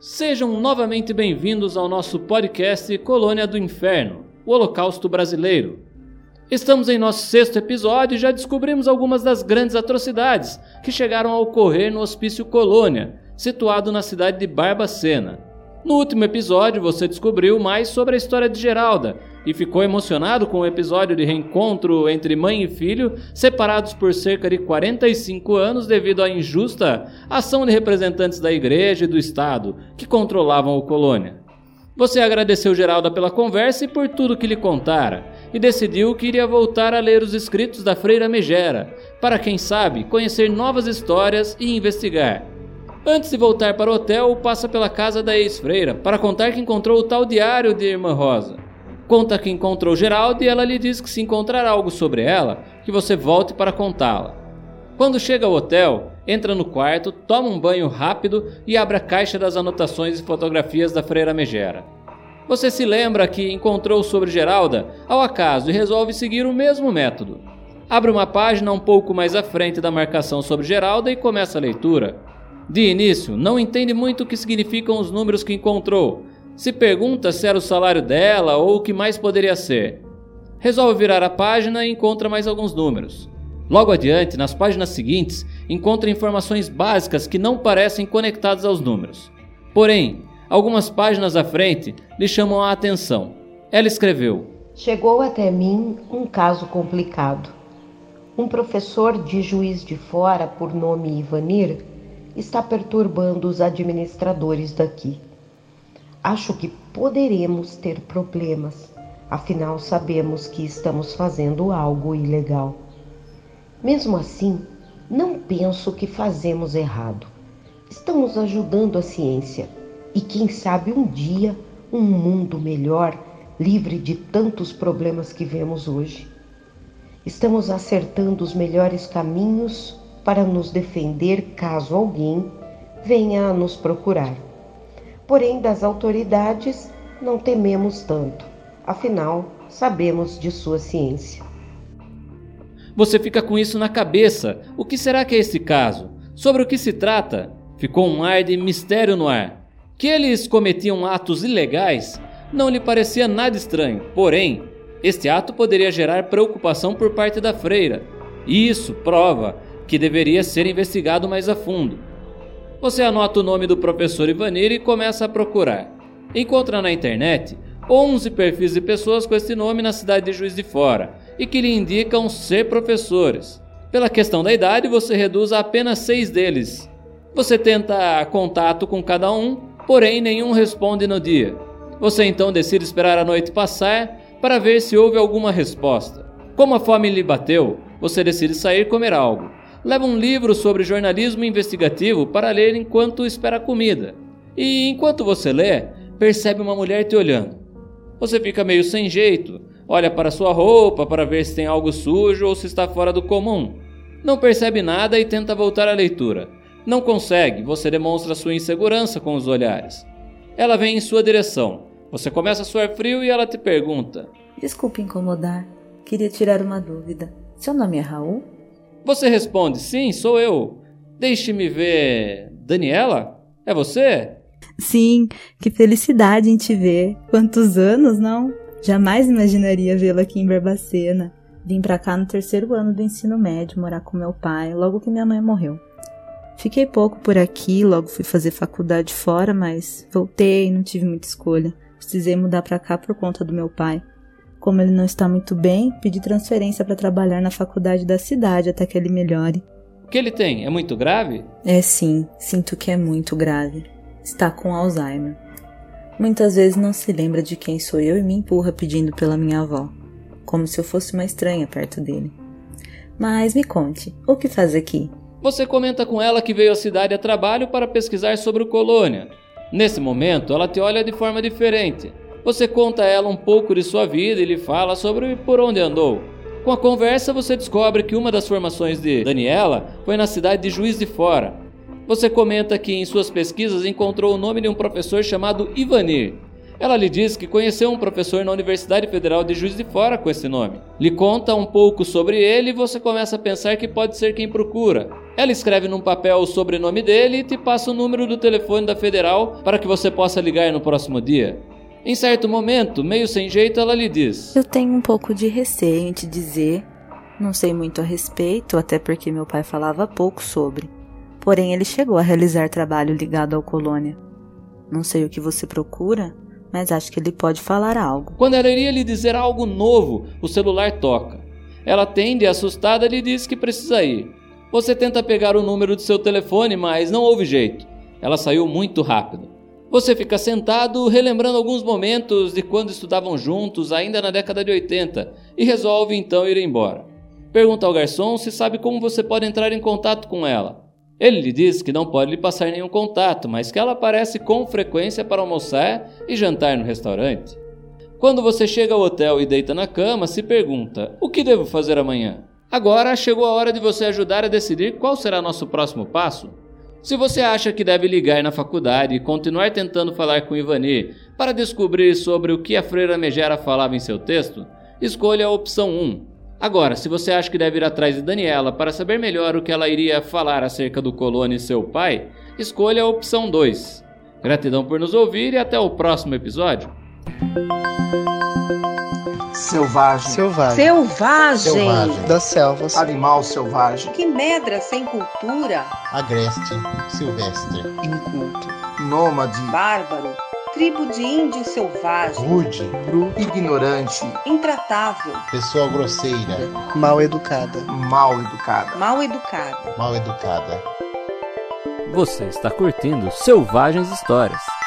Sejam novamente bem-vindos ao nosso podcast Colônia do Inferno, o Holocausto Brasileiro. Estamos em nosso sexto episódio e já descobrimos algumas das grandes atrocidades que chegaram a ocorrer no Hospício Colônia, situado na cidade de Barbacena. No último episódio, você descobriu mais sobre a história de Geralda e ficou emocionado com o episódio de reencontro entre mãe e filho, separados por cerca de 45 anos devido à injusta ação de representantes da igreja e do Estado que controlavam o colônia. Você agradeceu Geralda pela conversa e por tudo que lhe contara, e decidiu que iria voltar a ler os escritos da Freira Megera, para quem sabe conhecer novas histórias e investigar. Antes de voltar para o hotel, passa pela casa da ex-freira para contar que encontrou o tal diário de Irmã Rosa. Conta que encontrou Geraldo e ela lhe diz que se encontrar algo sobre ela, que você volte para contá-la. Quando chega ao hotel, entra no quarto, toma um banho rápido e abre a caixa das anotações e fotografias da freira Megera. Você se lembra que encontrou sobre Geralda ao acaso e resolve seguir o mesmo método. Abre uma página um pouco mais à frente da marcação sobre Geralda e começa a leitura. De início, não entende muito o que significam os números que encontrou. Se pergunta se era o salário dela ou o que mais poderia ser. Resolve virar a página e encontra mais alguns números. Logo adiante, nas páginas seguintes, encontra informações básicas que não parecem conectadas aos números. Porém, algumas páginas à frente lhe chamam a atenção. Ela escreveu: Chegou até mim um caso complicado. Um professor de juiz de fora, por nome Ivanir, está perturbando os administradores daqui. Acho que poderemos ter problemas, afinal sabemos que estamos fazendo algo ilegal. Mesmo assim, não penso que fazemos errado. Estamos ajudando a ciência e, quem sabe, um dia um mundo melhor, livre de tantos problemas que vemos hoje. Estamos acertando os melhores caminhos para nos defender caso alguém venha a nos procurar. Porém, das autoridades não tememos tanto, afinal, sabemos de sua ciência. Você fica com isso na cabeça. O que será que é esse caso? Sobre o que se trata? Ficou um ar de mistério no ar. Que eles cometiam atos ilegais não lhe parecia nada estranho, porém, este ato poderia gerar preocupação por parte da freira. Isso prova que deveria ser investigado mais a fundo. Você anota o nome do professor Ivanir e começa a procurar. Encontra na internet 11 perfis de pessoas com esse nome na cidade de Juiz de Fora e que lhe indicam ser professores. Pela questão da idade, você reduz a apenas seis deles. Você tenta contato com cada um, porém nenhum responde no dia. Você então decide esperar a noite passar para ver se houve alguma resposta. Como a fome lhe bateu, você decide sair comer algo leva um livro sobre jornalismo investigativo para ler enquanto espera a comida. E enquanto você lê, percebe uma mulher te olhando. Você fica meio sem jeito, olha para sua roupa para ver se tem algo sujo ou se está fora do comum. Não percebe nada e tenta voltar à leitura. Não consegue, você demonstra sua insegurança com os olhares. Ela vem em sua direção. Você começa a suar frio e ela te pergunta: Desculpe incomodar, queria tirar uma dúvida. Seu nome é Raul? Você responde: Sim, sou eu. Deixe-me ver. Daniela? É você? Sim, que felicidade em te ver. Quantos anos, não? Jamais imaginaria vê-lo aqui em Barbacena. Vim pra cá no terceiro ano do ensino médio morar com meu pai, logo que minha mãe morreu. Fiquei pouco por aqui, logo fui fazer faculdade fora, mas voltei, não tive muita escolha. Precisei mudar pra cá por conta do meu pai. Como ele não está muito bem, pedi transferência para trabalhar na faculdade da cidade até que ele melhore. O que ele tem? É muito grave? É sim, sinto que é muito grave. Está com Alzheimer. Muitas vezes não se lembra de quem sou eu e me empurra pedindo pela minha avó, como se eu fosse uma estranha perto dele. Mas me conte, o que faz aqui? Você comenta com ela que veio à cidade a trabalho para pesquisar sobre o colônia. Nesse momento, ela te olha de forma diferente. Você conta a ela um pouco de sua vida e lhe fala sobre por onde andou. Com a conversa, você descobre que uma das formações de Daniela foi na cidade de Juiz de Fora. Você comenta que em suas pesquisas encontrou o nome de um professor chamado Ivanir. Ela lhe diz que conheceu um professor na Universidade Federal de Juiz de Fora com esse nome. Lhe conta um pouco sobre ele e você começa a pensar que pode ser quem procura. Ela escreve num papel o sobrenome dele e te passa o número do telefone da Federal para que você possa ligar no próximo dia. Em certo momento, meio sem jeito, ela lhe diz: Eu tenho um pouco de receio em te dizer. Não sei muito a respeito, até porque meu pai falava pouco sobre. Porém, ele chegou a realizar trabalho ligado ao colônia. Não sei o que você procura, mas acho que ele pode falar algo. Quando ela iria lhe dizer algo novo, o celular toca. Ela atende e assustada lhe diz que precisa ir. Você tenta pegar o número do seu telefone, mas não houve jeito. Ela saiu muito rápido. Você fica sentado, relembrando alguns momentos de quando estudavam juntos, ainda na década de 80, e resolve então ir embora. Pergunta ao garçom se sabe como você pode entrar em contato com ela. Ele lhe diz que não pode lhe passar nenhum contato, mas que ela aparece com frequência para almoçar e jantar no restaurante. Quando você chega ao hotel e deita na cama, se pergunta: o que devo fazer amanhã? Agora chegou a hora de você ajudar a decidir qual será nosso próximo passo. Se você acha que deve ligar na faculdade e continuar tentando falar com Ivani para descobrir sobre o que a freira Megera falava em seu texto, escolha a opção 1, Agora, se você acha que deve ir atrás de Daniela para saber melhor o que ela iria falar acerca do Colone e seu pai, escolha a opção 2. Gratidão por nos ouvir e até o próximo episódio. Selvagem. Selvagem. Selvagem. Selvagem. Das selvas. Animal selvagem. Que medra sem cultura. Agreste. Silvestre. Inculto. Nômade. Bárbaro. Tribo de índio selvagem. Rude. Bruto. Ignorante. Intratável. Pessoa grosseira. Mal educada. Mal educada. Mal educada. Mal educada. Você está curtindo Selvagens Histórias.